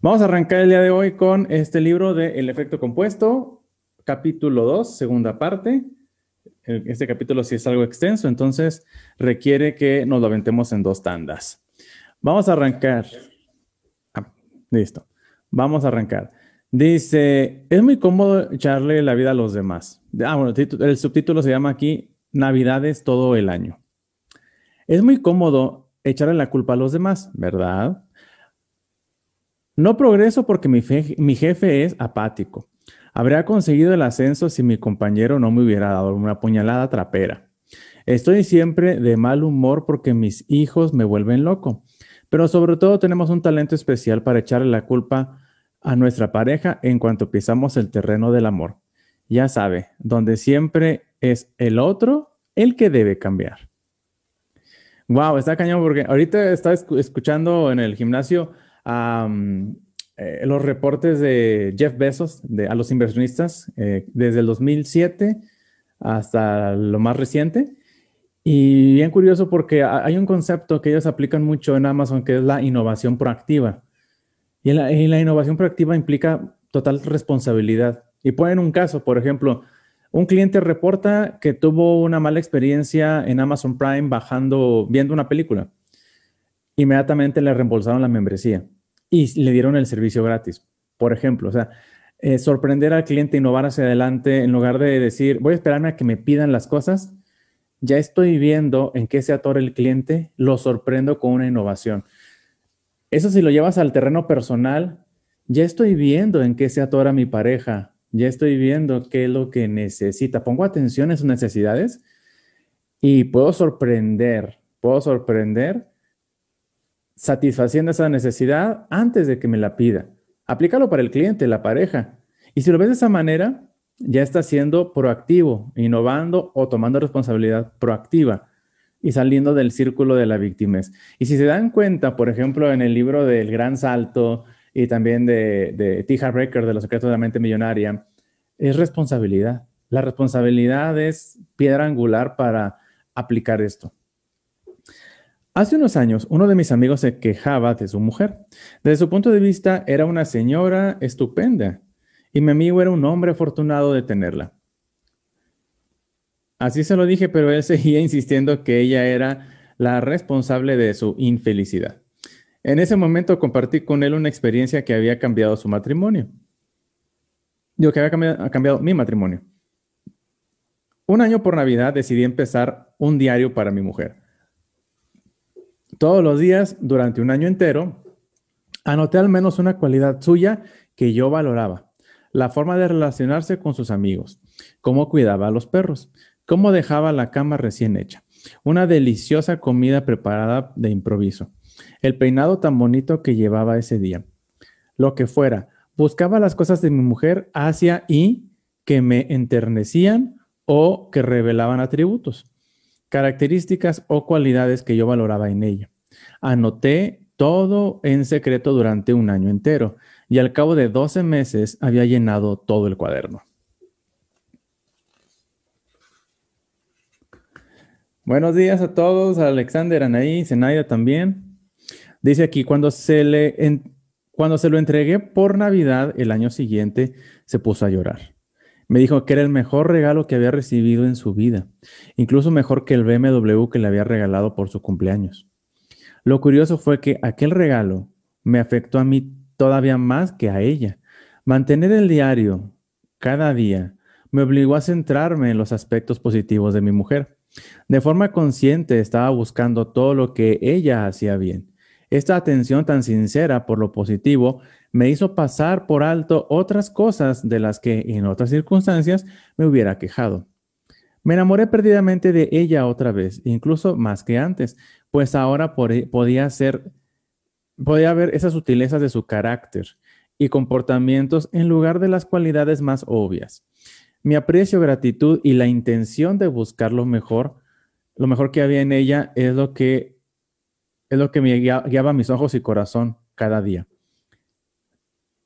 Vamos a arrancar el día de hoy con este libro de El efecto compuesto, capítulo 2, segunda parte. Este capítulo sí es algo extenso, entonces requiere que nos lo aventemos en dos tandas. Vamos a arrancar. Ah, listo. Vamos a arrancar. Dice, es muy cómodo echarle la vida a los demás. Ah, bueno, el subtítulo se llama aquí Navidades todo el año. Es muy cómodo echarle la culpa a los demás, ¿verdad? No progreso porque mi, mi jefe es apático. Habría conseguido el ascenso si mi compañero no me hubiera dado una puñalada trapera. Estoy siempre de mal humor porque mis hijos me vuelven loco. Pero sobre todo tenemos un talento especial para echarle la culpa a nuestra pareja en cuanto pisamos el terreno del amor. Ya sabe, donde siempre es el otro el que debe cambiar. Wow, está cañón porque ahorita estaba escuchando en el gimnasio eh, los reportes de Jeff Bezos de, a los inversionistas eh, desde el 2007 hasta lo más reciente. Y bien curioso porque hay un concepto que ellos aplican mucho en Amazon que es la innovación proactiva. Y la, innovación proactiva implica total responsabilidad. Y ponen un caso, por ejemplo, un cliente reporta que tuvo una mala experiencia en Amazon Prime bajando, viendo una película. Inmediatamente le reembolsaron la membresía y le dieron el servicio gratis. Por ejemplo, o sea, eh, sorprender al cliente, innovar hacia adelante, en lugar de decir, voy a esperarme a que me pidan las cosas, ya estoy viendo en qué se atora el cliente, lo sorprendo con una innovación. Eso si lo llevas al terreno personal, ya estoy viendo en qué se atora mi pareja, ya estoy viendo qué es lo que necesita. Pongo atención en sus necesidades y puedo sorprender, puedo sorprender satisfaciendo esa necesidad antes de que me la pida. Aplícalo para el cliente, la pareja. Y si lo ves de esa manera, ya está siendo proactivo, innovando o tomando responsabilidad proactiva y saliendo del círculo de la víctima. Y si se dan cuenta, por ejemplo, en el libro del Gran Salto y también de, de T. De los secretos de la mente millonaria, es responsabilidad. La responsabilidad es piedra angular para aplicar esto. Hace unos años, uno de mis amigos se quejaba de su mujer. Desde su punto de vista, era una señora estupenda y mi amigo era un hombre afortunado de tenerla. Así se lo dije, pero él seguía insistiendo que ella era la responsable de su infelicidad. En ese momento compartí con él una experiencia que había cambiado su matrimonio. Digo, que había cambiado mi matrimonio. Un año por Navidad decidí empezar un diario para mi mujer. Todos los días, durante un año entero, anoté al menos una cualidad suya que yo valoraba. La forma de relacionarse con sus amigos, cómo cuidaba a los perros, cómo dejaba la cama recién hecha, una deliciosa comida preparada de improviso, el peinado tan bonito que llevaba ese día, lo que fuera. Buscaba las cosas de mi mujer hacia y que me enternecían o que revelaban atributos, características o cualidades que yo valoraba en ella. Anoté todo en secreto durante un año entero y al cabo de 12 meses había llenado todo el cuaderno. Buenos días a todos, Alexander, Anaí, Zenaida también. Dice aquí, cuando se, le cuando se lo entregué por Navidad el año siguiente, se puso a llorar. Me dijo que era el mejor regalo que había recibido en su vida, incluso mejor que el BMW que le había regalado por su cumpleaños. Lo curioso fue que aquel regalo me afectó a mí todavía más que a ella. Mantener el diario cada día me obligó a centrarme en los aspectos positivos de mi mujer. De forma consciente estaba buscando todo lo que ella hacía bien. Esta atención tan sincera por lo positivo me hizo pasar por alto otras cosas de las que en otras circunstancias me hubiera quejado. Me enamoré perdidamente de ella otra vez, incluso más que antes, pues ahora podía ser, podía ver esas sutilezas de su carácter y comportamientos en lugar de las cualidades más obvias. Mi aprecio, gratitud y la intención de buscar lo mejor, lo mejor que había en ella es lo que es lo que me guiaba mis ojos y corazón cada día.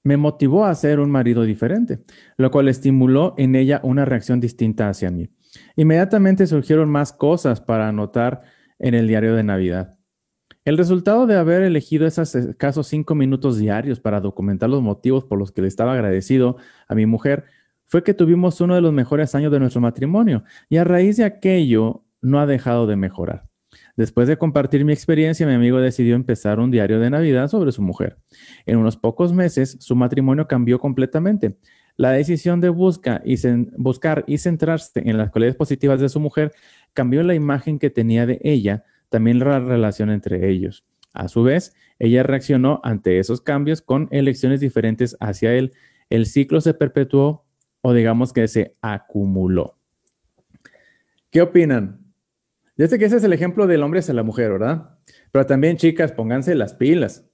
Me motivó a ser un marido diferente, lo cual estimuló en ella una reacción distinta hacia mí. Inmediatamente surgieron más cosas para anotar en el diario de Navidad. El resultado de haber elegido esos escasos cinco minutos diarios para documentar los motivos por los que le estaba agradecido a mi mujer fue que tuvimos uno de los mejores años de nuestro matrimonio y a raíz de aquello no ha dejado de mejorar. Después de compartir mi experiencia, mi amigo decidió empezar un diario de Navidad sobre su mujer. En unos pocos meses, su matrimonio cambió completamente. La decisión de buscar y, centrarse en las cualidades positivas de su mujer cambió la imagen que tenía de ella, también la relación entre ellos. A su vez, ella reaccionó ante esos cambios con elecciones diferentes hacia él. El ciclo se perpetuó o digamos que se acumuló. ¿Qué opinan? Ya sé que ese es el ejemplo del hombre hacia la mujer, ¿verdad? Pero también, chicas, pónganse las pilas.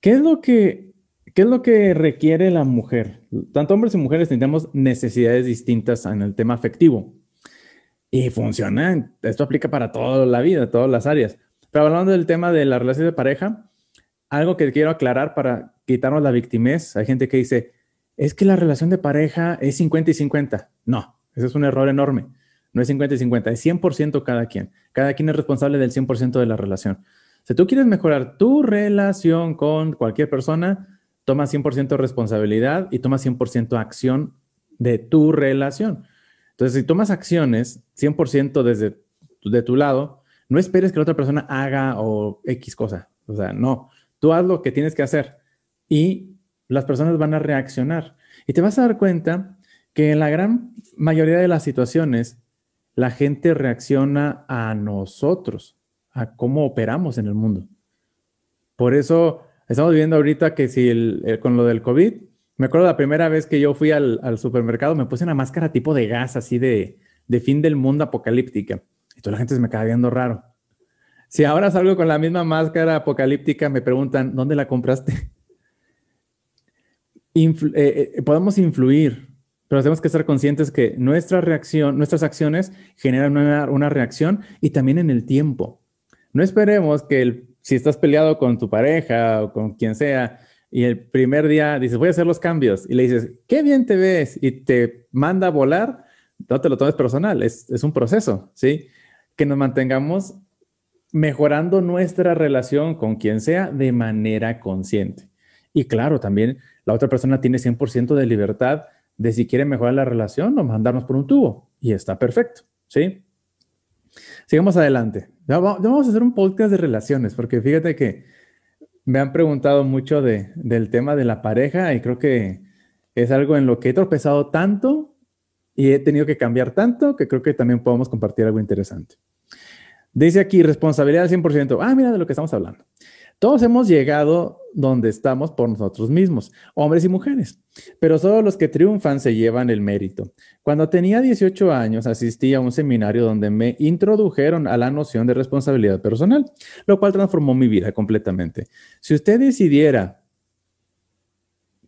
¿Qué es lo que, qué es lo que requiere la mujer? Tanto hombres y mujeres tenemos necesidades distintas en el tema afectivo. Y funciona, esto aplica para toda la vida, todas las áreas. Pero hablando del tema de la relación de pareja, algo que quiero aclarar para quitarnos la victimez, hay gente que dice, es que la relación de pareja es 50 y 50. No, ese es un error enorme. No es 50 y 50, es 100% cada quien. Cada quien es responsable del 100% de la relación. Si tú quieres mejorar tu relación con cualquier persona, toma 100% responsabilidad y toma 100% acción de tu relación. Entonces, si tomas acciones 100% desde de tu lado, no esperes que la otra persona haga o X cosa. O sea, no. Tú haz lo que tienes que hacer y las personas van a reaccionar. Y te vas a dar cuenta que en la gran mayoría de las situaciones, la gente reacciona a nosotros, a cómo operamos en el mundo. Por eso estamos viendo ahorita que si con lo del COVID, me acuerdo la primera vez que yo fui al, supermercado, me puse una máscara tipo de gas, así de, de fin del mundo apocalíptica. Y toda la gente se me queda viendo raro. Si ahora salgo con la misma máscara apocalíptica, me preguntan, ¿dónde la compraste? Eh, eh, podemos influir, pero tenemos que estar conscientes que nuestra reacción, nuestras acciones generan una, reacción y también en el tiempo. No esperemos que si estás peleado con tu pareja o con quien sea y el primer día dices, voy a hacer los cambios y le dices, qué bien te ves y te manda a volar, no te lo tomes personal, es, es un proceso, ¿sí? Que nos mantengamos mejorando nuestra relación con quien sea de manera consciente. Y claro, también la otra persona tiene 100% de libertad de si quiere mejorar la relación o mandarnos por un tubo. Y está perfecto, ¿sí? Sigamos adelante. Vamos a hacer un podcast de relaciones, porque fíjate que me han preguntado mucho de, del tema de la pareja y creo que es algo en lo que he tropezado tanto y he tenido que cambiar tanto que creo que también podemos compartir algo interesante. Dice aquí, responsabilidad al 100%. Ah, mira de lo que estamos hablando. Todos hemos llegado donde estamos por nosotros mismos, hombres y mujeres, pero solo los que triunfan se llevan el mérito. Cuando tenía 18 años asistí a un seminario donde me introdujeron a la noción de responsabilidad personal, lo cual transformó mi vida completamente. Si usted decidiera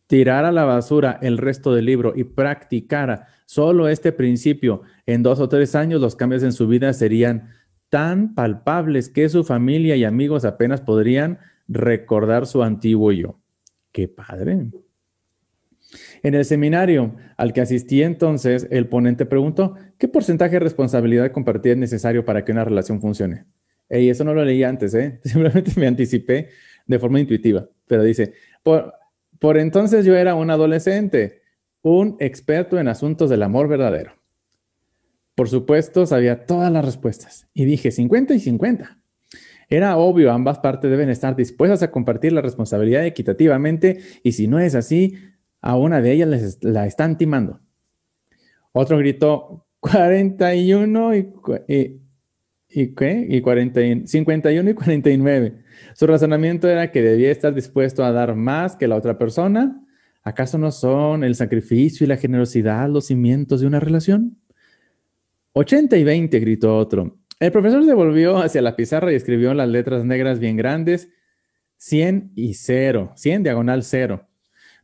tirar a la basura el resto del libro y practicara solo este principio en dos o tres años, los cambios en su vida serían tan palpables que su familia y amigos apenas podrían recordar su antiguo yo. ¡Qué padre! En el seminario al que asistí entonces, el ponente preguntó, ¿qué porcentaje de responsabilidad compartida es necesario para que una relación funcione? Y eso no lo leí antes, ¿eh? simplemente me anticipé de forma intuitiva, pero dice, por, por entonces yo era un adolescente, un experto en asuntos del amor verdadero. Por supuesto, sabía todas las respuestas y dije 50 y 50. Era obvio, ambas partes deben estar dispuestas a compartir la responsabilidad equitativamente y si no es así, a una de ellas les, la están timando. Otro gritó 41 y, y, y, ¿qué? y 40, 51 y 49. Su razonamiento era que debía estar dispuesto a dar más que la otra persona. ¿Acaso no son el sacrificio y la generosidad los cimientos de una relación? 80 y 20, gritó otro. El profesor se volvió hacia la pizarra y escribió en las letras negras bien grandes 100 y 0, 100 diagonal 0.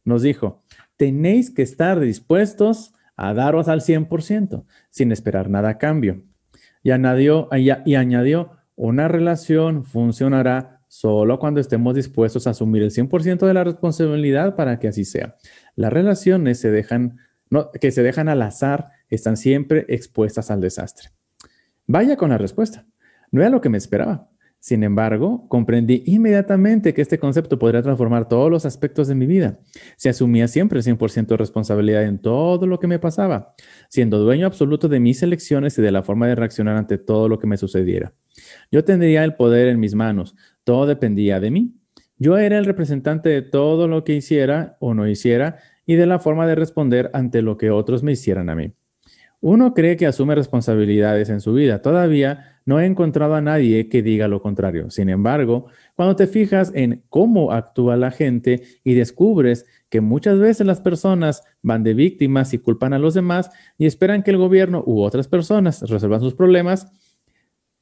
Nos dijo, tenéis que estar dispuestos a daros al 100% sin esperar nada a cambio. Y añadió, y añadió, una relación funcionará solo cuando estemos dispuestos a asumir el 100% de la responsabilidad para que así sea. Las relaciones se dejan, que se dejan al azar están siempre expuestas al desastre. Vaya con la respuesta. No era lo que me esperaba. Sin embargo, comprendí inmediatamente que este concepto podría transformar todos los aspectos de mi vida. Se asumía siempre el 100% de responsabilidad en todo lo que me pasaba, siendo dueño absoluto de mis elecciones y de la forma de reaccionar ante todo lo que me sucediera. Yo tendría el poder en mis manos, todo dependía de mí. Yo era el representante de todo lo que hiciera o no hiciera y de la forma de responder ante lo que otros me hicieran a mí. Uno cree que asume responsabilidades en su vida. Todavía no he encontrado a nadie que diga lo contrario. Sin embargo, cuando te fijas en cómo actúa la gente y descubres que muchas veces las personas van de víctimas y culpan a los demás y esperan que el gobierno u otras personas resuelvan sus problemas,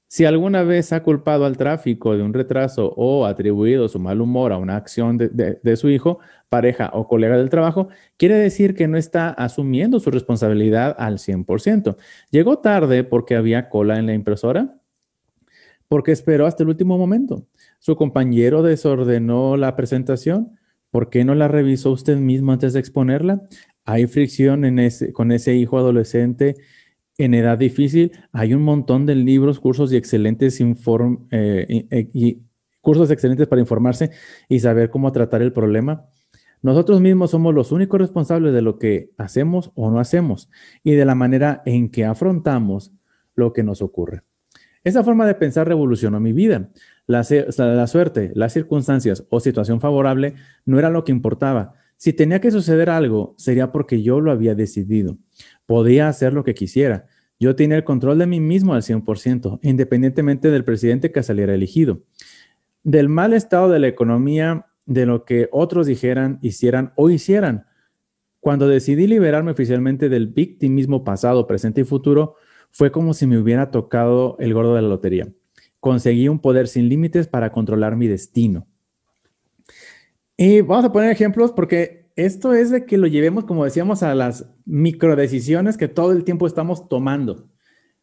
si alguna vez ha culpado al tráfico de un retraso o atribuido su mal humor a una acción de, su hijo, pareja o colega del trabajo, quiere decir que no está asumiendo su responsabilidad al 100%. Llegó tarde porque había cola en la impresora, porque esperó hasta el último momento. Su compañero desordenó la presentación. ¿Por qué no la revisó usted mismo antes de exponerla? Hay fricción con ese hijo adolescente en edad difícil hay un montón de libros, cursos y excelentes eh, y cursos excelentes para informarse y saber cómo tratar el problema. Nosotros mismos somos los únicos responsables de lo que hacemos o no hacemos y de la manera en que afrontamos lo que nos ocurre. Esa forma de pensar revolucionó mi vida. La, la, suerte, las circunstancias o situación favorable no era lo que importaba. Si tenía que suceder algo, sería porque yo lo había decidido. Podía hacer lo que quisiera. Yo tenía el control de mí mismo al 100%, independientemente del presidente que saliera elegido. Del mal estado de la economía, de lo que otros dijeran, hicieran o hicieran. Cuando decidí liberarme oficialmente del victimismo pasado, presente y futuro, fue como si me hubiera tocado el gordo de la lotería. Conseguí un poder sin límites para controlar mi destino. Y vamos a poner ejemplos porque esto es de que lo llevemos, como decíamos, a las microdecisiones que todo el tiempo estamos tomando.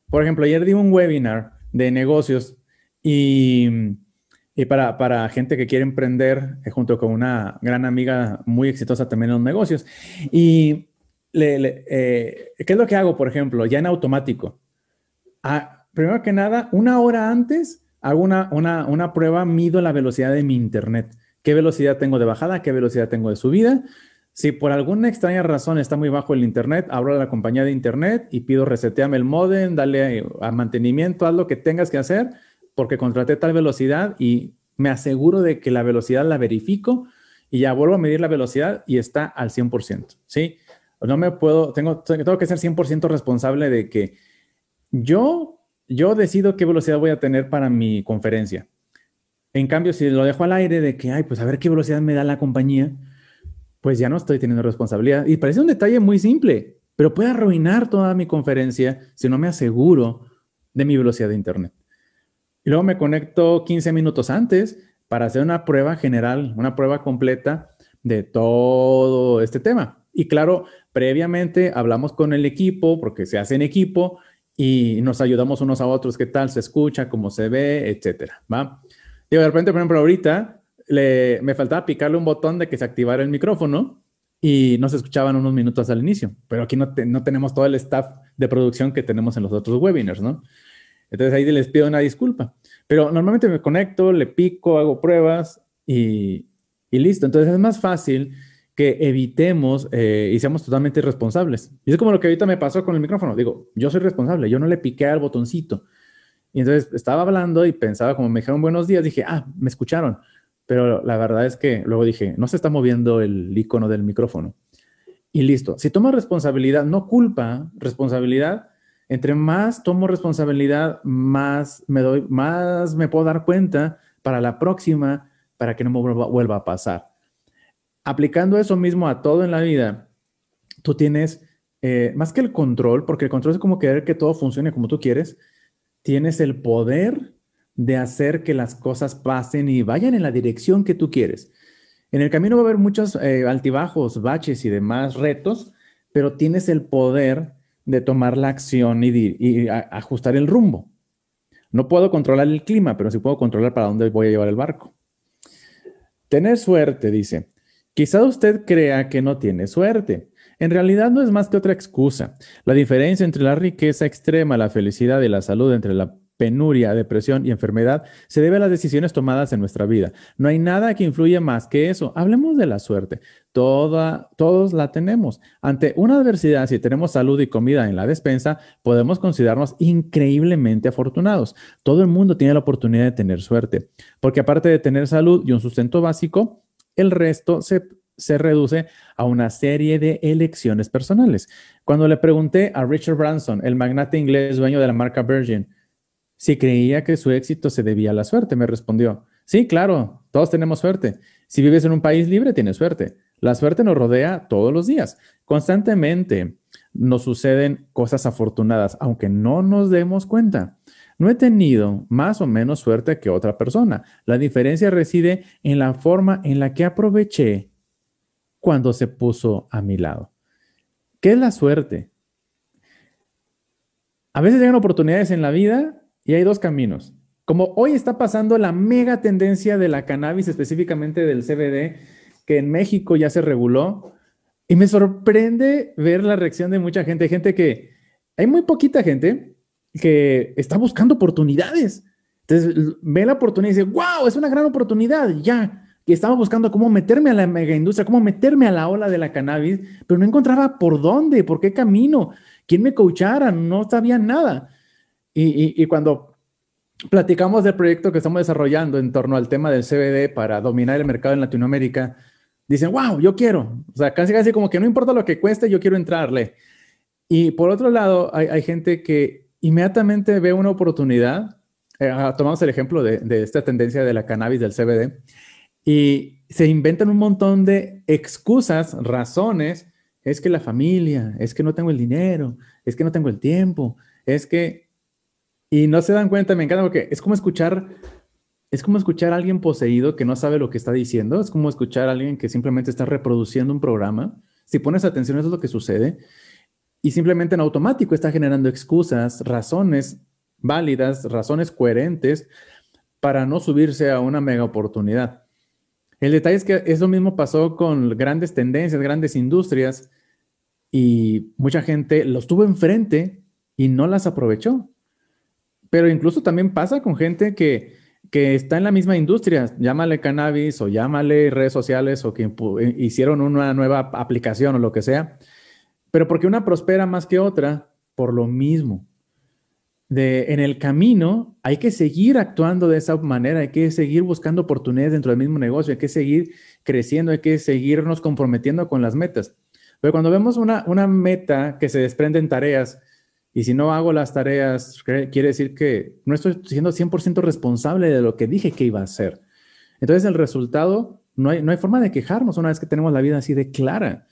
Por ejemplo, ayer di un webinar de negocios y, para, para, gente que quiere emprender, eh, junto con una gran amiga muy exitosa también en los negocios. Y eh, ¿qué es lo que hago, por ejemplo, ya en automático? Ah, primero que nada, una hora antes hago una, una, una prueba, mido la velocidad de mi internet qué velocidad tengo de bajada, qué velocidad tengo de subida. Si por alguna extraña razón está muy bajo el internet, abro a la compañía de internet y pido reseteame el modem, dale a mantenimiento, haz lo que tengas que hacer porque contraté tal velocidad y me aseguro de que la velocidad la verifico y ya vuelvo a medir la velocidad y está al 100%, ¿sí? No me puedo, tengo, tengo que ser 100% responsable de que yo, yo decido qué velocidad voy a tener para mi conferencia. En cambio, si lo dejo al aire de que, ay, pues a ver qué velocidad me da la compañía, pues ya no estoy teniendo responsabilidad. Y parece un detalle muy simple, pero puede arruinar toda mi conferencia si no me aseguro de mi velocidad de Internet. Y luego me conecto 15 minutos antes para hacer una prueba general, una prueba completa de todo este tema. Y claro, previamente hablamos con el equipo, porque se hace en equipo, y nos ayudamos unos a otros, qué tal se escucha, cómo se ve, etcétera, ¿va? Digo, de repente, por ejemplo, ahorita le, me faltaba picarle un botón de que se activara el micrófono y no se escuchaban unos minutos al inicio, pero aquí no, tenemos todo el staff de producción que tenemos en los otros webinars, ¿no? Entonces ahí les pido una disculpa. Pero normalmente me conecto, le pico, hago pruebas y, y listo. Entonces es más fácil que evitemos eh, y seamos totalmente responsables. Y es como lo que ahorita me pasó con el micrófono. Digo, yo soy responsable, yo no le piqué al botoncito. Y entonces estaba hablando y pensaba, como me dijeron buenos días, dije, ah, me escucharon. Pero la verdad es que luego dije, no se está moviendo el icono del micrófono. Y listo. Si tomo responsabilidad, no culpa, responsabilidad, entre más tomo responsabilidad, más me doy, más me puedo dar cuenta para la próxima, para que no me vuelva, a pasar. Aplicando eso mismo a todo en la vida, tú tienes eh, más que el control, porque el control es como querer que todo funcione como tú quieres, tienes el poder de hacer que las cosas pasen y vayan en la dirección que tú quieres. En el camino va a haber muchos eh, altibajos, baches y demás retos, pero tienes el poder de tomar la acción y, ajustar el rumbo. No puedo controlar el clima, pero sí puedo controlar para dónde voy a llevar el barco. Tener suerte, dice. Quizá usted crea que no tiene suerte, en realidad no es más que otra excusa. La diferencia entre la riqueza extrema, la felicidad y la salud entre la penuria, depresión y enfermedad se debe a las decisiones tomadas en nuestra vida. No hay nada que influya más que eso. Hablemos de la suerte. Todos la tenemos. Ante una adversidad, si tenemos salud y comida en la despensa, podemos considerarnos increíblemente afortunados. Todo el mundo tiene la oportunidad de tener suerte, porque aparte de tener salud y un sustento básico, el resto se, se reduce a una serie de elecciones personales. Cuando le pregunté a Richard Branson, el magnate inglés dueño de la marca Virgin, si creía que su éxito se debía a la suerte, me respondió, sí, claro, todos tenemos suerte. Si vives en un país libre, tienes suerte. La suerte nos rodea todos los días. Constantemente nos suceden cosas afortunadas, aunque no nos demos cuenta. No he tenido más o menos suerte que otra persona. La diferencia reside en la forma en la que aproveché cuando se puso a mi lado. ¿Qué es la suerte? A veces llegan oportunidades en la vida y hay dos caminos. Como hoy está pasando la mega tendencia de la cannabis, específicamente del CBD, que en México ya se reguló, y me sorprende ver la reacción de mucha gente. Gente que, hay muy poquita gente que está buscando oportunidades. Entonces ve la oportunidad y dice, wow, es una gran oportunidad, ya. Que estaba buscando cómo meterme a la mega industria, cómo meterme a la ola de la cannabis, pero no encontraba por dónde, por qué camino, quién me coachara, no sabía nada. Y, cuando platicamos del proyecto que estamos desarrollando en torno al tema del CBD para dominar el mercado en Latinoamérica, dicen, wow, yo quiero. O sea, casi casi como que no importa lo que cueste, yo quiero entrarle. Y por otro lado, hay, gente que inmediatamente ve una oportunidad. Eh, ah, tomamos el ejemplo de, de, esta tendencia de la cannabis del CBD y se inventan un montón de excusas, razones. Es que la familia, es que no tengo el dinero, es que no tengo el tiempo, es que y no se dan cuenta, me encanta porque es como escuchar, es como escuchar a alguien poseído que no sabe lo que está diciendo, es como escuchar a alguien que simplemente está reproduciendo un programa. Si pones atención, eso es lo que sucede. Y simplemente en automático está generando excusas, razones válidas, razones coherentes para no subirse a una mega oportunidad. El detalle es que eso mismo pasó con grandes tendencias, grandes industrias, y mucha gente los tuvo enfrente y no las aprovechó. Pero incluso también pasa con gente que, está en la misma industria, llámale cannabis o llámale redes sociales o que eh, hicieron una nueva aplicación o lo que sea, pero porque una prospera más que otra por lo mismo. En el camino hay que seguir actuando de esa manera, hay que seguir buscando oportunidades dentro del mismo negocio, hay que seguir creciendo, hay que seguirnos comprometiendo con las metas. Pero cuando vemos una, una meta que se desprende en tareas, y si no hago las tareas, quiere decir que no estoy siendo 100% responsable de lo que dije que iba a hacer. Entonces el resultado, no hay, no hay forma de quejarnos una vez que tenemos la vida así de clara.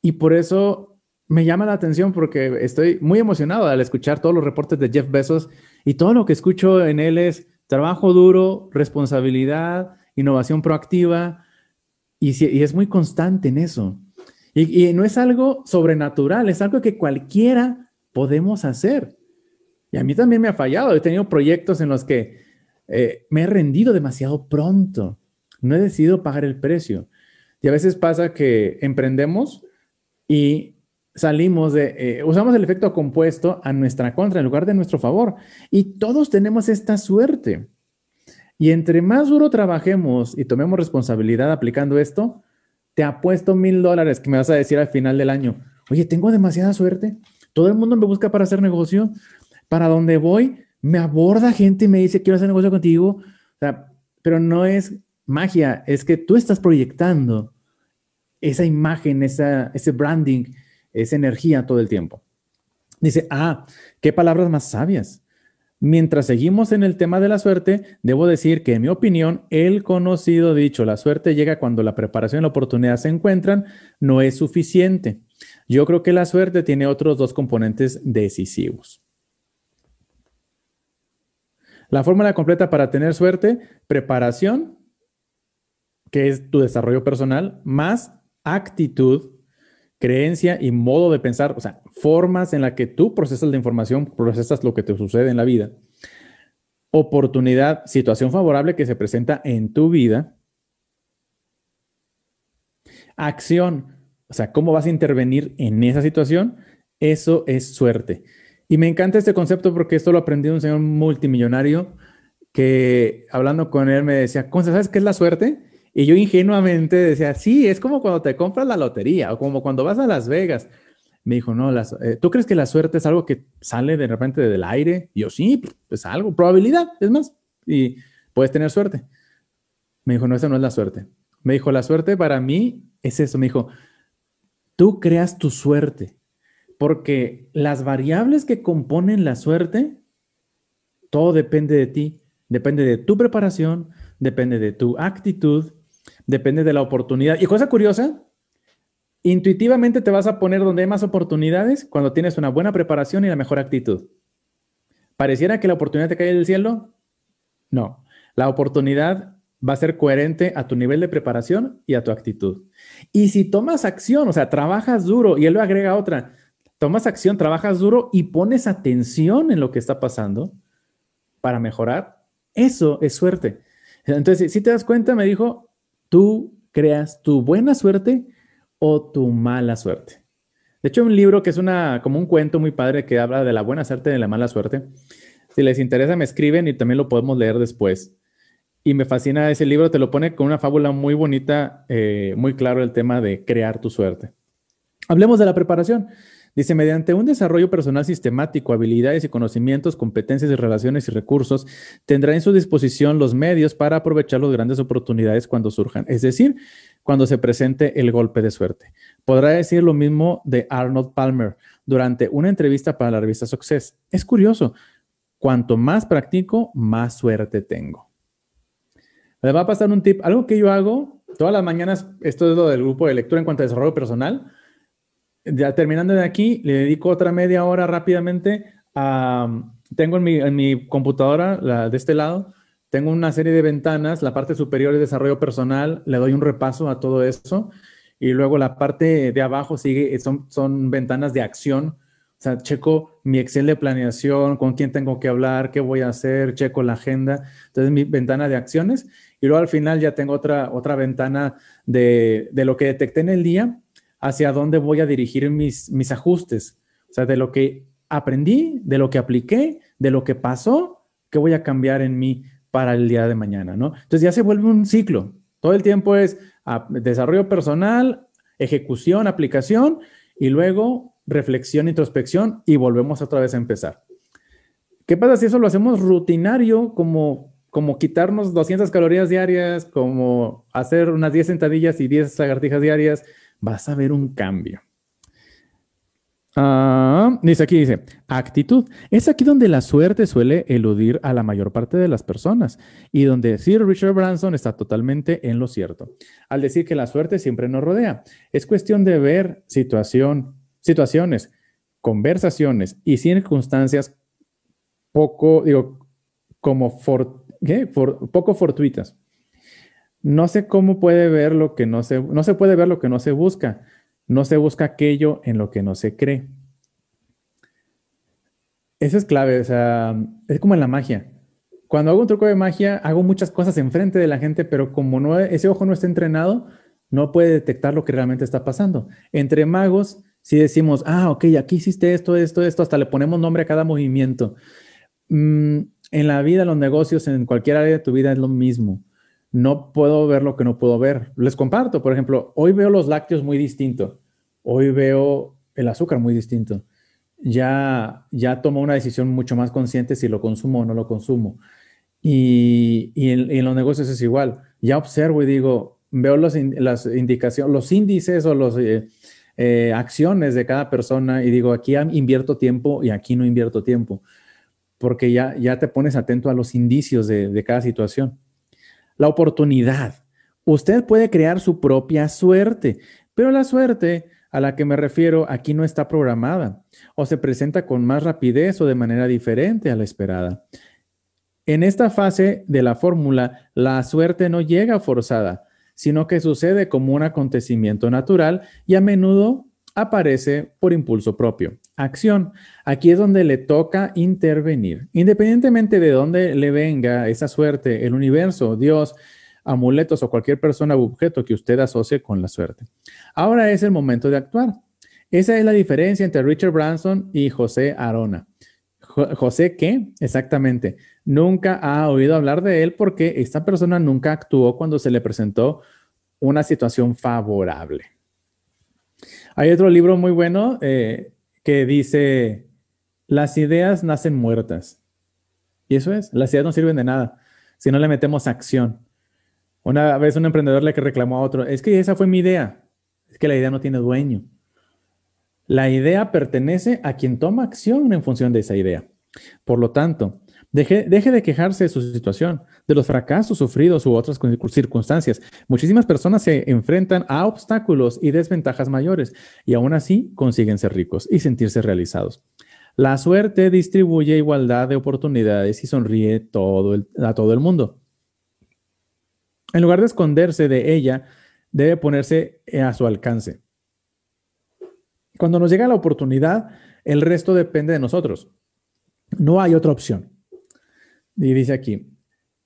Y por eso me llama la atención porque estoy muy emocionado al escuchar todos los reportes de Jeff Bezos y todo lo que escucho en él es trabajo duro, responsabilidad, innovación proactiva y, es muy constante en eso. Y, y no es algo sobrenatural, es algo que cualquiera podemos hacer. Y a mí también me ha fallado. He tenido proyectos en los que eh, me he rendido demasiado pronto. No he decidido pagar el precio. Y a veces pasa que emprendemos y salimos de, eh, usamos el efecto compuesto a nuestra contra en lugar de nuestro favor. Y todos tenemos esta suerte. Y entre más duro trabajemos y tomemos responsabilidad aplicando esto, te apuesto mil dólares que me vas a decir al final del año, oye, tengo demasiada suerte. Todo el mundo me busca para hacer negocio. Para donde voy, me aborda gente y me dice, quiero hacer negocio contigo. pero no es magia, es que tú estás proyectando esa imagen, esa, ese branding, esa energía todo el tiempo. Dice, ah, qué palabras más sabias. Mientras seguimos en el tema de la suerte, debo decir que en mi opinión, el conocido dicho, la suerte llega cuando la preparación y la oportunidad se encuentran, no es suficiente. Yo creo que la suerte tiene otros dos componentes decisivos. La fórmula completa para tener suerte, preparación, que es tu desarrollo personal, más actitud, creencia y modo de pensar, o sea, formas en las que tú procesas la información, procesas lo que te sucede en la vida. Oportunidad, situación favorable que se presenta en tu vida. Acción, o sea, cómo vas a intervenir en esa situación, eso es suerte. Y me encanta este concepto porque esto lo aprendí de un señor multimillonario que hablando con él me decía, ¿sabes qué es la suerte? Y yo ingenuamente decía, sí, es como cuando te compras la lotería o como cuando vas a Las Vegas. Me dijo, no, las, eh, ¿tú crees que la suerte es algo que sale de repente del aire? Yo, sí, pues algo, probabilidad, es más, y puedes tener suerte. Me dijo, no, esa no es la suerte. Me dijo, la suerte para mí es eso. Me dijo, tú creas tu suerte, porque las variables que componen la suerte, todo depende de ti. Depende de tu preparación, depende de tu actitud, depende de la oportunidad. Y cosa curiosa, intuitivamente te vas a poner donde hay más oportunidades cuando tienes una buena preparación y la mejor actitud. ¿Pareciera que la oportunidad te cae del cielo? No. La oportunidad va a ser coherente a tu nivel de preparación y a tu actitud. Y si tomas acción, o sea, trabajas duro, y él lo agrega otra, tomas acción, trabajas duro y pones atención en lo que está pasando para mejorar, eso es suerte. Entonces, si te das cuenta, me dijo, tú creas tu buena suerte o tu mala suerte. De hecho, un libro que es una, como un cuento muy padre que habla de la buena suerte y de la mala suerte. Si les interesa, me escriben y también lo podemos leer después y me fascina ese libro, te lo pone con una fábula muy bonita, eh, muy claro el tema de crear tu suerte. Hablemos de la preparación. Dice, mediante un desarrollo personal sistemático, habilidades y conocimientos, competencias y relaciones y recursos, tendrá en su disposición los medios para aprovechar las grandes oportunidades cuando surjan, es decir, cuando se presente el golpe de suerte. Podrá decir lo mismo de Arnold Palmer durante una entrevista para la revista Success. Es curioso, cuanto más practico, más suerte tengo. Le va a pasar un tip. Algo que yo hago todas las mañanas, esto es lo del grupo de lectura en cuanto a desarrollo personal. Terminando de aquí, le dedico otra media hora rápidamente. Tengo en mi, computadora, la de este lado, tengo una serie de ventanas. La parte superior es desarrollo personal, le doy un repaso a todo eso. Y luego la parte de abajo sigue, son, son ventanas de acción o sea, checo mi Excel de planeación, con quién tengo que hablar, qué voy a hacer, checo la agenda. Entonces, mi ventana de acciones. Y luego al final ya tengo otra, otra ventana de, de lo que detecté en el día, hacia dónde voy a dirigir mis, mis ajustes. O sea, de lo que aprendí, de lo que apliqué, de lo que pasó, qué voy a cambiar en mí para el día de mañana, ¿no? Entonces ya se vuelve un ciclo. Todo el tiempo es ah, desarrollo personal, ejecución, aplicación y luego reflexión, introspección y volvemos otra vez a empezar. ¿Qué pasa si eso lo hacemos rutinario, como, como quitarnos 200 calorías diarias, como hacer unas 10 sentadillas y 10 lagartijas diarias? Vas a ver un cambio. Ah, dice aquí, dice, actitud. Es aquí donde la suerte suele eludir a la mayor parte de las personas y donde Sir Richard Branson está totalmente en lo cierto. Al decir que la suerte siempre nos rodea, es cuestión de ver situación, situaciones, conversaciones y circunstancias poco, digo, como poco fortuitas. No sé cómo puede ver lo que no se, no se puede ver lo que no se busca. No se busca aquello en lo que no se cree. Eso es clave, o sea, es como en la magia. Cuando hago un truco de magia, hago muchas cosas enfrente de la gente, pero como no, ese ojo no está entrenado, no puede detectar lo que realmente está pasando. Entre magos si decimos, ah, ok, aquí hiciste esto, esto, esto, hasta le ponemos nombre a cada movimiento. Mm, en la vida, los negocios, en cualquier área de tu vida es lo mismo. No puedo ver lo que no puedo ver. Les comparto, por ejemplo, hoy veo los lácteos muy distinto. Hoy veo el azúcar muy distinto. Ya, ya tomo una decisión mucho más consciente si lo consumo o no lo consumo. Y, en, los negocios es igual. Ya observo y digo, veo las indicaciones, los índices o los... Eh, eh, acciones de cada persona y digo, aquí invierto tiempo y aquí no invierto tiempo, porque ya, ya te pones atento a los indicios de, de cada situación. La oportunidad. Usted puede crear su propia suerte, pero la suerte a la que me refiero aquí no está programada o se presenta con más rapidez o de manera diferente a la esperada. En esta fase de la fórmula, la suerte no llega forzada, sino que sucede como un acontecimiento natural y a menudo aparece por impulso propio. Acción. Aquí es donde le toca intervenir. Independientemente de dónde le venga esa suerte, el universo, Dios, amuletos o cualquier persona u objeto que usted asocie con la suerte. Ahora es el momento de actuar. Esa es la diferencia entre Richard Branson y José Arona. José, ¿qué? Exactamente. Nunca ha oído hablar de él porque esta persona nunca actuó cuando se le presentó una situación favorable. Hay otro libro muy bueno eh, que dice, las ideas nacen muertas. Y eso es, las ideas no sirven de nada si no le metemos acción. Una vez un emprendedor le reclamó a otro, es que esa fue mi idea, es que la idea no tiene dueño. La idea pertenece a quien toma acción en función de esa idea. Por lo tanto, deje, de quejarse de su situación, de los fracasos sufridos u otras circunstancias. Muchísimas personas se enfrentan a obstáculos y desventajas mayores y aún así consiguen ser ricos y sentirse realizados. La suerte distribuye igualdad de oportunidades y sonríe a todo el mundo. En lugar de esconderse de ella, debe ponerse a su alcance. Cuando nos llega la oportunidad, el resto depende de nosotros. No hay otra opción. Y dice aquí,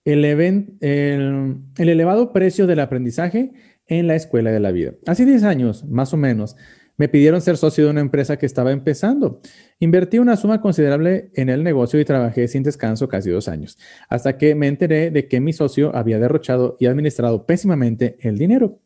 el, el, elevado precio del aprendizaje en la escuela de la vida. Hace 10 años, más o menos, me pidieron ser socio de una empresa que estaba empezando. Invertí una suma considerable en el negocio y trabajé sin descanso casi dos años, hasta que me enteré de que mi socio había derrochado y administrado pésimamente el dinero.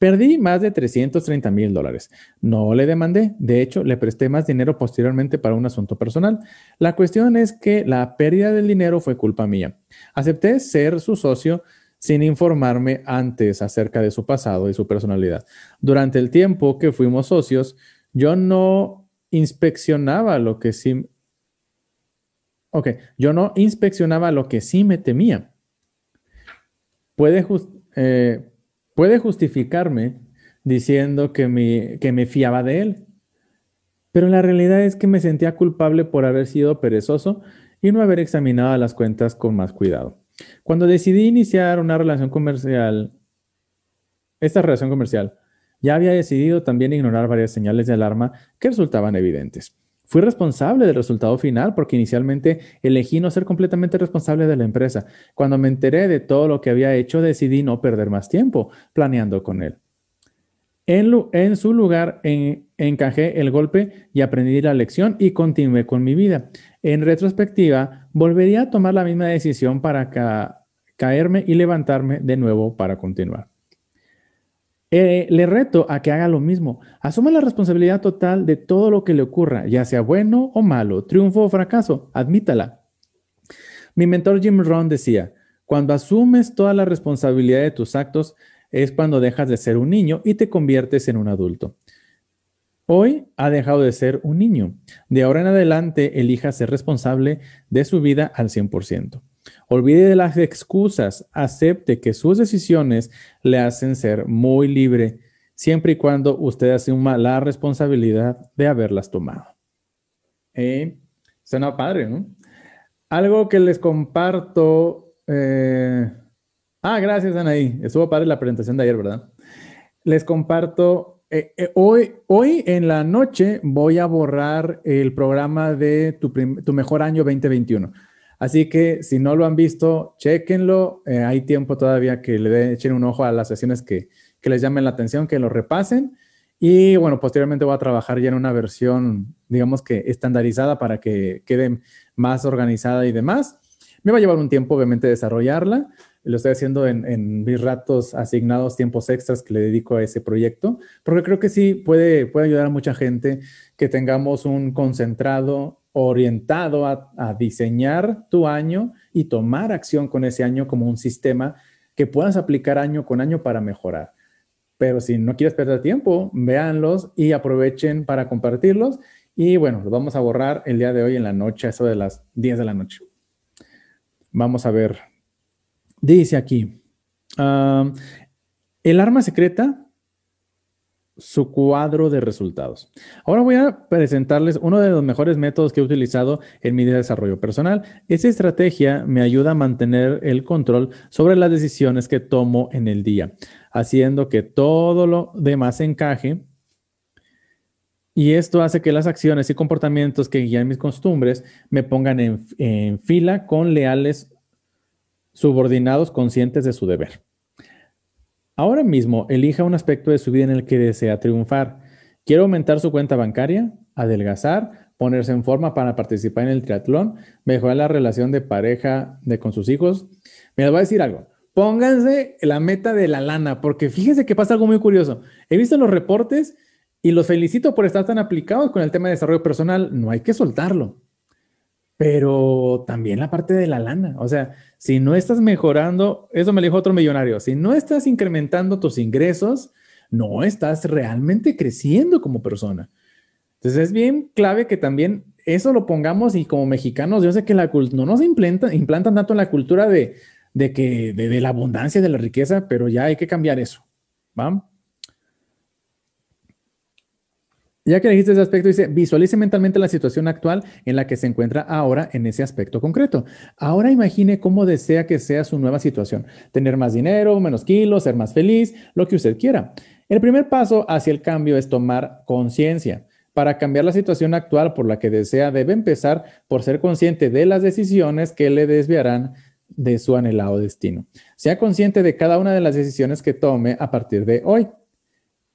Perdí más de 330 mil dólares. No le demandé, de hecho, le presté más dinero posteriormente para un asunto personal. La cuestión es que la pérdida del dinero fue culpa mía. Acepté ser su socio sin informarme antes acerca de su pasado y su personalidad. Durante el tiempo que fuimos socios, yo no inspeccionaba lo que sí... Ok, yo no inspeccionaba lo que sí me temía. Puede, eh, puede justificarme diciendo que me, que me fiaba de él, pero la realidad es que me sentía culpable por haber sido perezoso y no haber examinado las cuentas con más cuidado. Cuando decidí iniciar una relación comercial, esta relación comercial, ya había decidido también ignorar varias señales de alarma que resultaban evidentes. Fui responsable del resultado final porque inicialmente elegí no ser completamente responsable de la empresa. Cuando me enteré de todo lo que había hecho, decidí no perder más tiempo planeando con él. En, su lugar, encajé el golpe y aprendí la lección y continué con mi vida. En retrospectiva, volvería a tomar la misma decisión para caerme y levantarme de nuevo para continuar. Eh, le reto a que haga lo mismo. Asuma la responsabilidad total de todo lo que le ocurra, ya sea bueno o malo, triunfo o fracaso. Admítala. Mi mentor Jim Rohn decía, cuando asumes toda la responsabilidad de tus actos, es cuando dejas de ser un niño y te conviertes en un adulto. Hoy ha dejado de ser un niño. De ahora en adelante, elija ser responsable de su vida al 100%. Olvide de las excusas, acepte que sus decisiones le hacen ser muy libre, siempre y cuando usted asuma la responsabilidad de haberlas tomado. Eh, suena padre, ¿no? Algo que les comparto. Eh, ah, gracias, Anaí. Estuvo padre la presentación de ayer, ¿verdad? Les comparto. Eh, eh, hoy, hoy en la noche voy a borrar el programa de tu, tu mejor año 2021. Así que si no lo han visto, chequenlo. Eh, hay tiempo todavía que le echen un ojo a las sesiones que, les llamen la atención, que lo repasen. Y bueno, posteriormente voy a trabajar ya en una versión, digamos que estandarizada para que quede más organizada y demás. Me va a llevar un tiempo, obviamente, desarrollarla. Lo estoy haciendo en, en, mis ratos asignados, tiempos extras que le dedico a ese proyecto, porque creo que sí puede, puede ayudar a mucha gente que tengamos un concentrado orientado a, diseñar tu año y tomar acción con ese año como un sistema que puedas aplicar año con año para mejorar. Pero si no quieres perder tiempo, véanlos y aprovechen para compartirlos. Y bueno, los vamos a borrar el día de hoy en la noche, eso de las 10 de la noche. Vamos a ver. Dice aquí, ah, el arma secreta su cuadro de resultados. Ahora voy a presentarles uno de los mejores métodos que he utilizado en mi desarrollo personal. Esta estrategia me ayuda a mantener el control sobre las decisiones que tomo en el día, haciendo que todo lo demás encaje. Y esto hace que las acciones y comportamientos que guían mis costumbres me pongan en, en fila con leales subordinados conscientes de su deber. Ahora mismo elija un aspecto de su vida en el que desea triunfar. ¿Quiere aumentar su cuenta bancaria? adelgazar, ponerse en forma para participar en el triatlón, mejorar la relación de pareja de con sus hijos. Me voy a decir algo. Pónganse la meta de la lana, porque fíjense que pasa algo muy curioso. He visto los reportes y los felicito por estar tan aplicados con el tema de desarrollo personal. No hay que soltarlo. Pero también la parte de la lana. O sea, si no estás mejorando, eso me dijo otro millonario, si no estás incrementando tus ingresos, no estás realmente creciendo como persona. Entonces es bien clave que también eso lo pongamos y como mexicanos, yo sé que la no nos implanta, implantan tanto en la cultura de, de que de, la abundancia, de la riqueza, pero ya hay que cambiar eso. ¿va? Ya que dijiste ese aspecto, dice, visualice mentalmente la situación actual en la que se encuentra ahora en ese aspecto concreto. Ahora imagine cómo desea que sea su nueva situación. Tener más dinero, menos kilos, ser más feliz, lo que usted quiera. El primer paso hacia el cambio es tomar conciencia. Para cambiar la situación actual por la que desea, debe empezar por ser consciente de las decisiones que le desviarán de su anhelado destino. Sea consciente de cada una de las decisiones que tome a partir de hoy,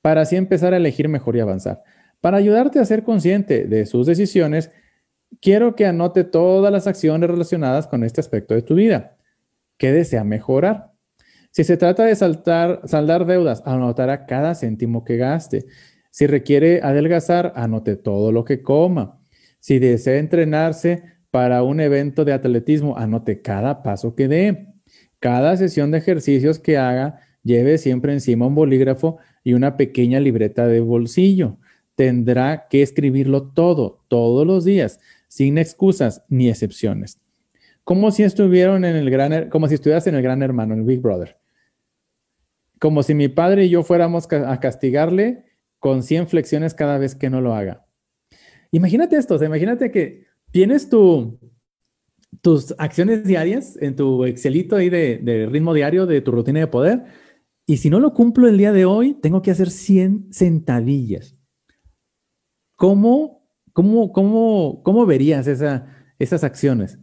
para así empezar a elegir mejor y avanzar. Para ayudarte a ser consciente de sus decisiones, quiero que anote todas las acciones relacionadas con este aspecto de tu vida. ¿Qué desea mejorar? Si se trata de saltar, saldar deudas, anotará cada céntimo que gaste. Si requiere adelgazar, anote todo lo que coma. Si desea entrenarse, para un evento de atletismo, anote cada paso que dé. Cada sesión de ejercicios que haga, lleve siempre encima un bolígrafo y una pequeña libreta de bolsillo. Tendrá que escribirlo todo, todos los días, sin excusas ni excepciones. Como si estuvieran en el gran, como si estuvieras en el gran hermano, en el Big Brother. Como si mi padre y yo fuéramos a castigarle con 100 flexiones cada vez que no lo haga. Imagínate esto, imagínate que tienes tu, tus acciones diarias en tu Excelito ahí de, ritmo diario de tu rutina de poder. Y si no lo cumplo el día de hoy, tengo que hacer 100 sentadillas. ¿Cómo, cómo, cómo, cómo verías esa, esas acciones?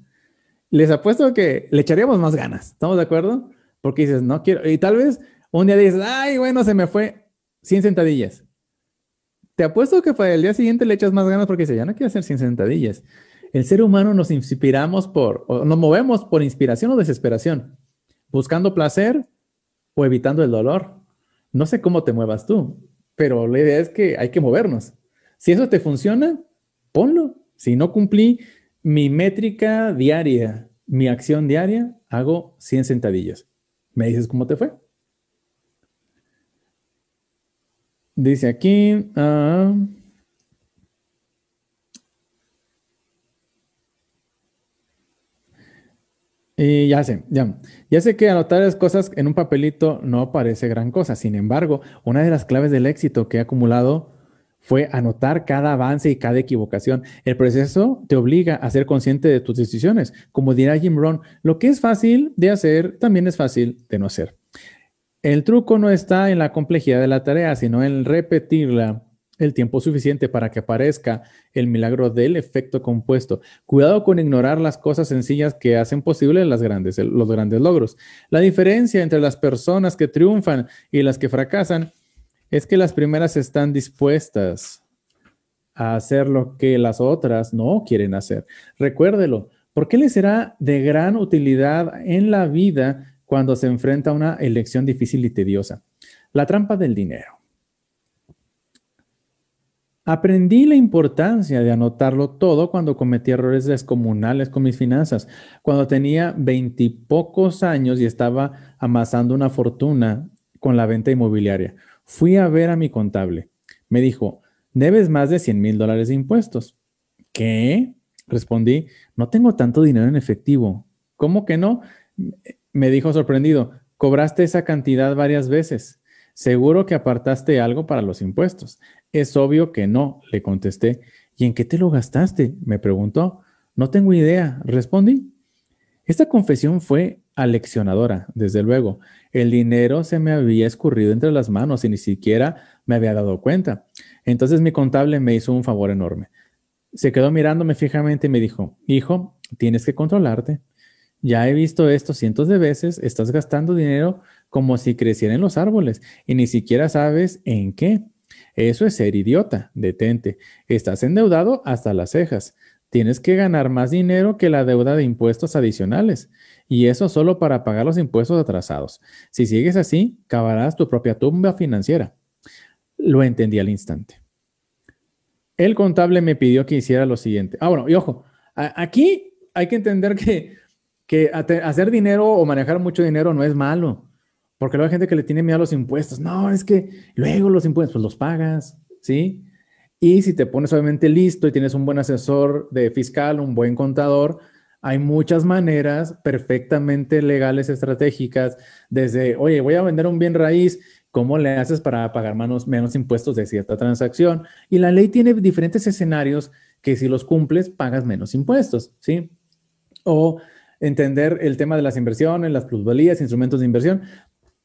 Les apuesto que le echaríamos más ganas. ¿Estamos de acuerdo? Porque dices, no quiero. Y tal vez un día dices, ay, bueno, se me fue 100 sentadillas. Te apuesto que para el día siguiente le echas más ganas porque dices, ya no quiero hacer 100 sentadillas. El ser humano nos inspiramos por, o nos movemos por inspiración o desesperación, buscando placer o evitando el dolor. No sé cómo te muevas tú, pero la idea es que hay que movernos. Si eso te funciona, ponlo. Si no cumplí mi métrica diaria, mi acción diaria, hago 100 sentadillas. ¿Me dices cómo te fue? Dice aquí, uh, Y ya sé, ya. Ya sé que anotar las cosas en un papelito no parece gran cosa. Sin embargo, una de las claves del éxito que he acumulado fue anotar cada avance y cada equivocación. El proceso te obliga a ser consciente de tus decisiones. Como dirá Jim Rohn, lo que es fácil de hacer también es fácil de no hacer. El truco no está en la complejidad de la tarea, sino en repetirla el tiempo suficiente para que aparezca el milagro del efecto compuesto. Cuidado con ignorar las cosas sencillas que hacen posible las grandes, los grandes logros. La diferencia entre las personas que triunfan y las que fracasan es que las primeras están dispuestas a hacer lo que las otras no quieren hacer. Recuérdelo, ¿por qué le será de gran utilidad en la vida cuando se enfrenta a una elección difícil y tediosa? La trampa del dinero. Aprendí la importancia de anotarlo todo cuando cometí errores descomunales con mis finanzas. Cuando tenía veintipocos años y estaba amasando una fortuna con la venta inmobiliaria. Fui a ver a mi contable. Me dijo, debes más de 100 mil dólares de impuestos. ¿Qué? Respondí, no tengo tanto dinero en efectivo. ¿Cómo que no? Me dijo sorprendido, cobraste esa cantidad varias veces. Seguro que apartaste algo para los impuestos. Es obvio que no, le contesté. ¿Y en qué te lo gastaste? me preguntó. No tengo idea, respondí. Esta confesión fue aleccionadora, desde luego. El dinero se me había escurrido entre las manos y ni siquiera me había dado cuenta. Entonces mi contable me hizo un favor enorme. Se quedó mirándome fijamente y me dijo, hijo, tienes que controlarte. Ya he visto esto cientos de veces, estás gastando dinero como si crecieran los árboles y ni siquiera sabes en qué. Eso es ser idiota, detente. Estás endeudado hasta las cejas. Tienes que ganar más dinero que la deuda de impuestos adicionales. Y eso solo para pagar los impuestos atrasados. Si sigues así, cavarás tu propia tumba financiera. Lo entendí al instante. El contable me pidió que hiciera lo siguiente. Ah, bueno, y ojo, aquí hay que entender que, que hacer dinero o manejar mucho dinero no es malo. Porque luego hay gente que le tiene miedo a los impuestos. No, es que luego los impuestos, pues los pagas, ¿sí? Y si te pones obviamente listo y tienes un buen asesor de fiscal, un buen contador, hay muchas maneras perfectamente legales, estratégicas, desde, oye, voy a vender un bien raíz, ¿cómo le haces para pagar menos, menos impuestos de cierta transacción? Y la ley tiene diferentes escenarios que si los cumples, pagas menos impuestos, ¿sí? O entender el tema de las inversiones, las plusvalías, instrumentos de inversión.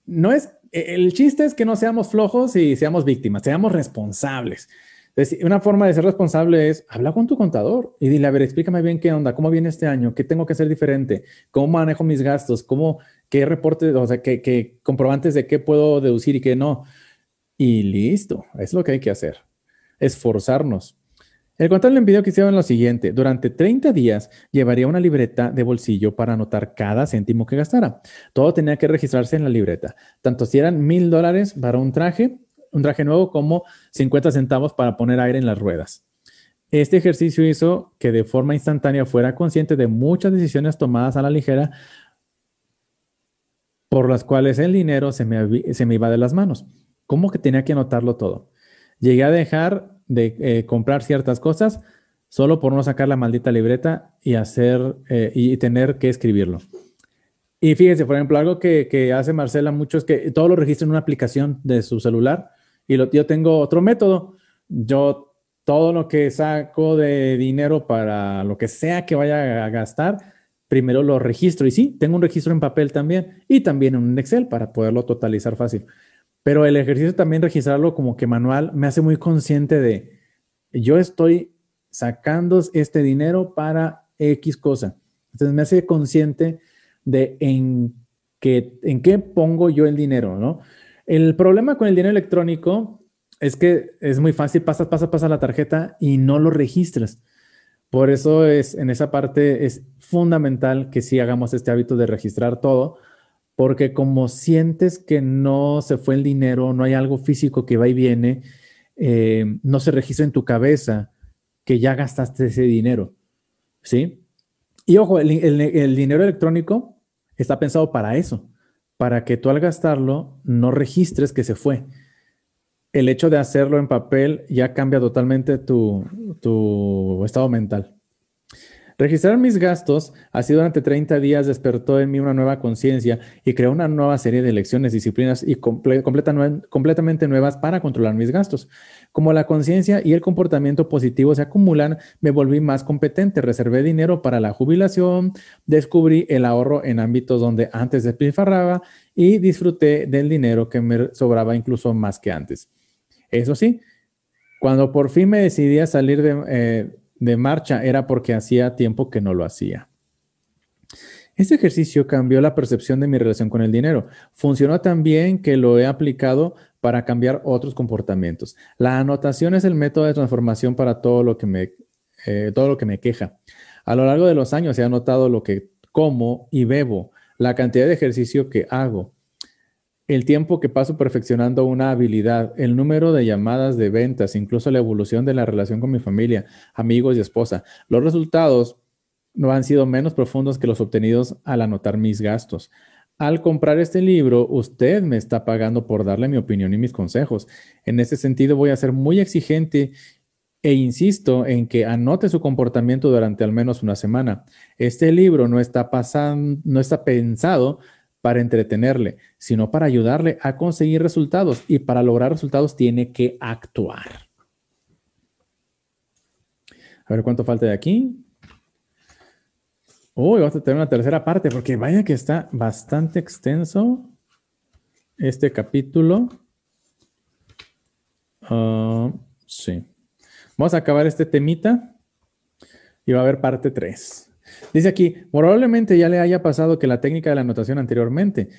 No es, el chiste es que no seamos flojos y seamos víctimas, seamos responsables. Una forma de ser responsable es hablar con tu contador y dile, a ver, explícame bien qué onda, cómo viene este año, qué tengo que hacer diferente, cómo manejo mis gastos, cómo, qué reportes, o sea, qué, qué comprobantes de qué puedo deducir y qué no. Y listo, es lo que hay que hacer, esforzarnos. El contable le pidió que hicieran lo siguiente. Durante 30 días llevaría una libreta de bolsillo para anotar cada céntimo que gastara. Todo tenía que registrarse en la libreta. Tanto si eran mil dólares para un traje un traje nuevo como 50 centavos para poner aire en las ruedas. Este ejercicio hizo que de forma instantánea fuera consciente de muchas decisiones tomadas a la ligera por las cuales el dinero se me, se me iba de las manos. ¿Cómo que tenía que anotarlo todo? Llegué a dejar de eh, comprar ciertas cosas solo por no sacar la maldita libreta y hacer eh, y tener que escribirlo. Y fíjense, por ejemplo, algo que, que, hace Marcela mucho es que todo lo registra en una aplicación de su celular y yo tengo otro método. Yo todo lo que saco de dinero para lo que sea que vaya a gastar, primero lo registro. Y sí, tengo un registro en papel también y también en un Excel para poderlo totalizar fácil. Pero el ejercicio también registrarlo como que manual me hace muy consciente de yo estoy sacando este dinero para X cosa. Entonces me hace consciente de en qué, en qué pongo yo el dinero, ¿no? El problema con el dinero electrónico es que es muy fácil, pasas, pasas, pasas la tarjeta y no lo registras. Por eso es en esa parte es fundamental que sí hagamos este hábito de registrar todo, porque como sientes que no se fue el dinero, no hay algo físico que va y viene, eh, no se registra en tu cabeza que ya gastaste ese dinero, ¿sí? Y ojo, el dinero electrónico está pensado para eso para que tú al gastarlo no registres que se fue. El hecho de hacerlo en papel ya cambia totalmente tu, tu estado mental. Registrar mis gastos así durante 30 días despertó en mí una nueva conciencia y creó una nueva serie de lecciones, disciplinas y completamente nuevas para controlar mis gastos. Como la conciencia y el comportamiento positivo se acumulan, me volví más competente, reservé dinero para la jubilación, descubrí el ahorro en ámbitos donde antes despilfarraba y disfruté del dinero que me sobraba incluso más que antes. Eso sí, cuando por fin me decidí a salir de... Eh, de marcha era porque hacía tiempo que no lo hacía. Este ejercicio cambió la percepción de mi relación con el dinero. Funcionó tan bien que lo he aplicado para cambiar otros comportamientos. La anotación es el método de transformación para todo lo que me, eh, todo lo que me queja. A lo largo de los años he anotado lo que como y bebo, la cantidad de ejercicio que hago, el tiempo que paso perfeccionando una habilidad, el número de llamadas de ventas, incluso la evolución de la relación con mi familia, amigos y esposa. Los resultados no han sido menos profundos que los obtenidos al anotar mis gastos. Al comprar este libro, usted me está pagando por darle mi opinión y mis consejos. En ese sentido, voy a ser muy exigente e insisto en que anote su comportamiento durante al menos una semana. Este libro no está, no está pensado para entretenerle, sino para ayudarle a conseguir resultados. Y para lograr resultados tiene que actuar. A ver cuánto falta de aquí. Uy, vamos a tener una tercera parte, porque vaya que está bastante extenso este capítulo. Ah, sí. Vamos a acabar este temita y va a haber parte 3. Dice aquí, probablemente ya le haya pasado que la técnica de la anotación anteriormente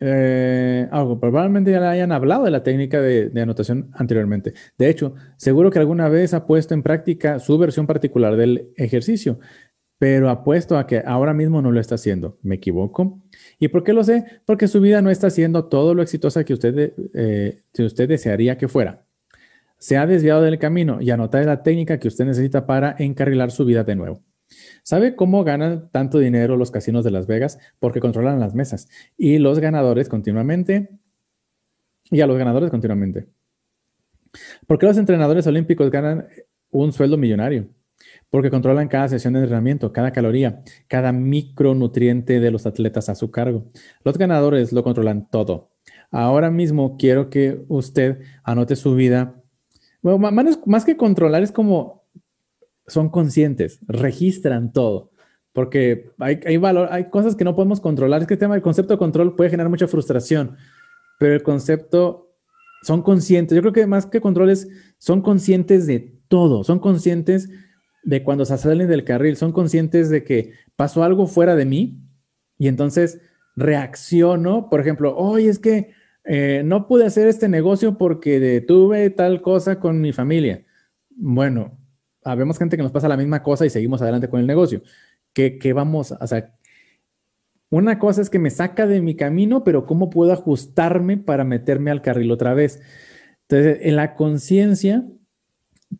eh, algo, probablemente ya le hayan hablado de la técnica de, anotación anteriormente. De hecho, seguro que alguna vez ha puesto en práctica su versión particular del ejercicio, pero apuesto a que ahora mismo no lo está haciendo. ¿Me equivoco? ¿Y por qué lo sé? Porque su vida no está siendo todo lo exitosa que usted, eh, que usted desearía que fuera. Se ha desviado del camino y anotar la técnica que usted necesita para encarrilar su vida de nuevo. ¿Sabe cómo ganan tanto dinero los casinos de Las Vegas? Porque controlan las mesas y los ganadores continuamente. Y a los ganadores continuamente. ¿Por qué los entrenadores olímpicos ganan un sueldo millonario? Porque controlan cada sesión de entrenamiento, cada caloría, cada micronutriente de los atletas a su cargo. Los ganadores lo controlan todo. Ahora mismo quiero que usted anote su vida. Bueno, más que controlar es como son conscientes, registran todo. Porque hay, valor, hay cosas que no podemos controlar. Es que el tema del concepto de control puede generar mucha frustración, pero el concepto son conscientes. Yo creo que más que controles, son conscientes de todo. Son conscientes de cuando se salen del carril, son conscientes de que pasó algo fuera de mí y entonces reacciono. Por ejemplo, hoy es que eh, no pude hacer este negocio porque detuve tal cosa con mi familia. Bueno, habemos gente que nos pasa la misma cosa y seguimos adelante con el negocio. ¿Qué, vamos a hacer? Una cosa es que me saca de mi camino, pero ¿cómo puedo ajustarme para meterme al carril otra vez? Entonces, en la conciencia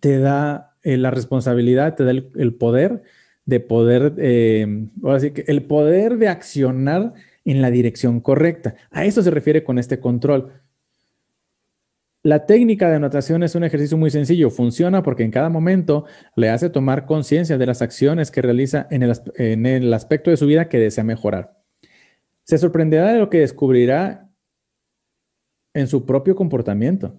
te da eh, la responsabilidad, te da el, poder de poder, eh, ahora que el poder de accionar en la dirección correcta. A eso se refiere con este control. La técnica de anotación es un ejercicio muy sencillo. Funciona porque en cada momento le hace tomar conciencia de las acciones que realiza en el, aspecto de su vida que desea mejorar. Se sorprenderá de lo que descubrirá en su propio comportamiento.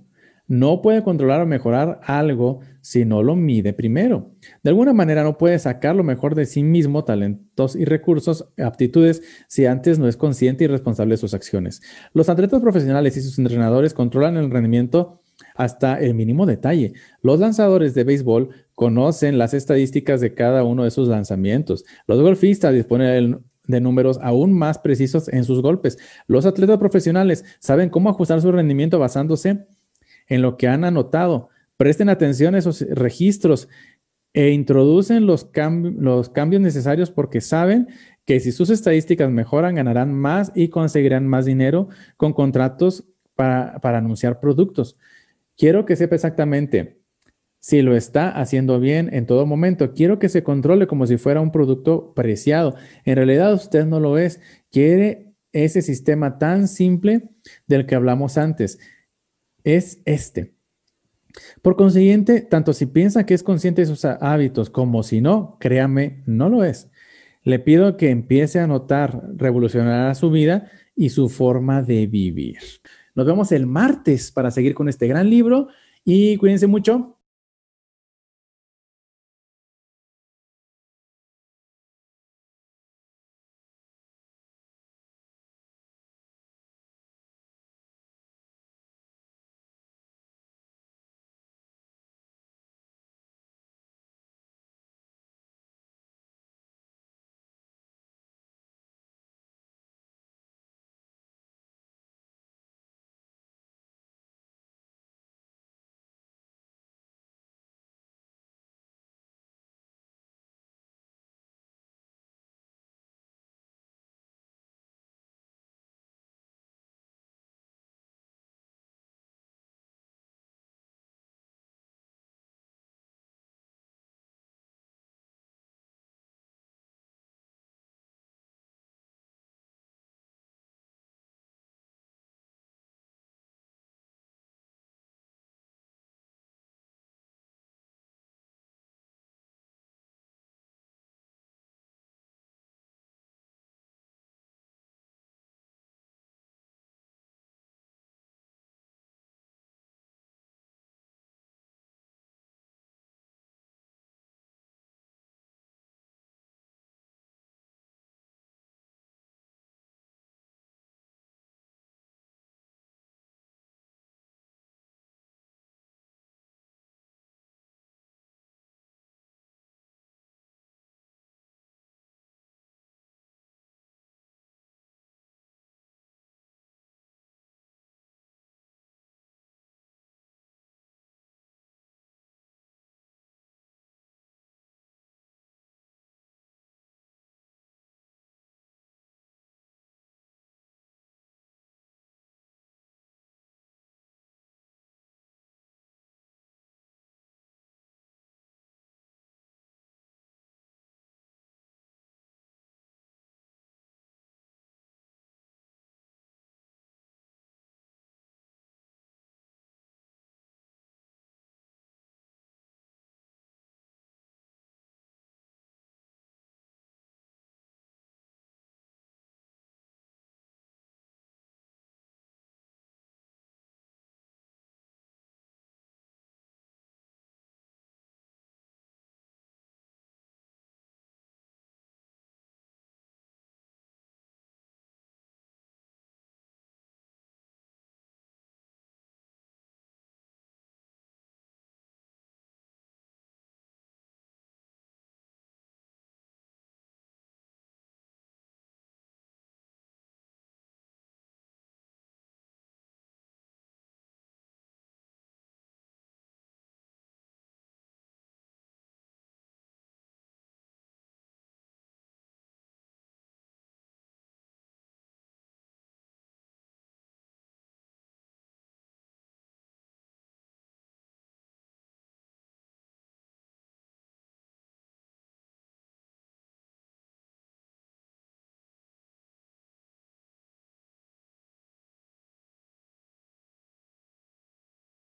No puede controlar o mejorar algo si no lo mide primero. De alguna manera no puede sacar lo mejor de sí mismo, talentos y recursos, aptitudes, si antes no es consciente y responsable de sus acciones. Los atletas profesionales y sus entrenadores controlan el rendimiento hasta el mínimo detalle. Los lanzadores de béisbol conocen las estadísticas de cada uno de sus lanzamientos. Los golfistas disponen de números aún más precisos en sus golpes. Los atletas profesionales saben cómo ajustar su rendimiento basándose en lo que han anotado. Presten atención a esos registros e introducen los, cambios necesarios porque saben que si sus estadísticas mejoran, ganarán más y conseguirán más dinero con contratos para, para anunciar productos. Quiero que sepa exactamente si lo está haciendo bien en todo momento. Quiero que se controle como si fuera un producto preciado. En realidad usted no lo es. Quiere ese sistema tan simple del que hablamos antes es este. Por consiguiente, tanto si piensa que es consciente de sus hábitos como si no, créame, no lo es. Le pido que empiece a notar, revolucionará su vida y su forma de vivir. Nos vemos el martes para seguir con este gran libro y cuídense mucho.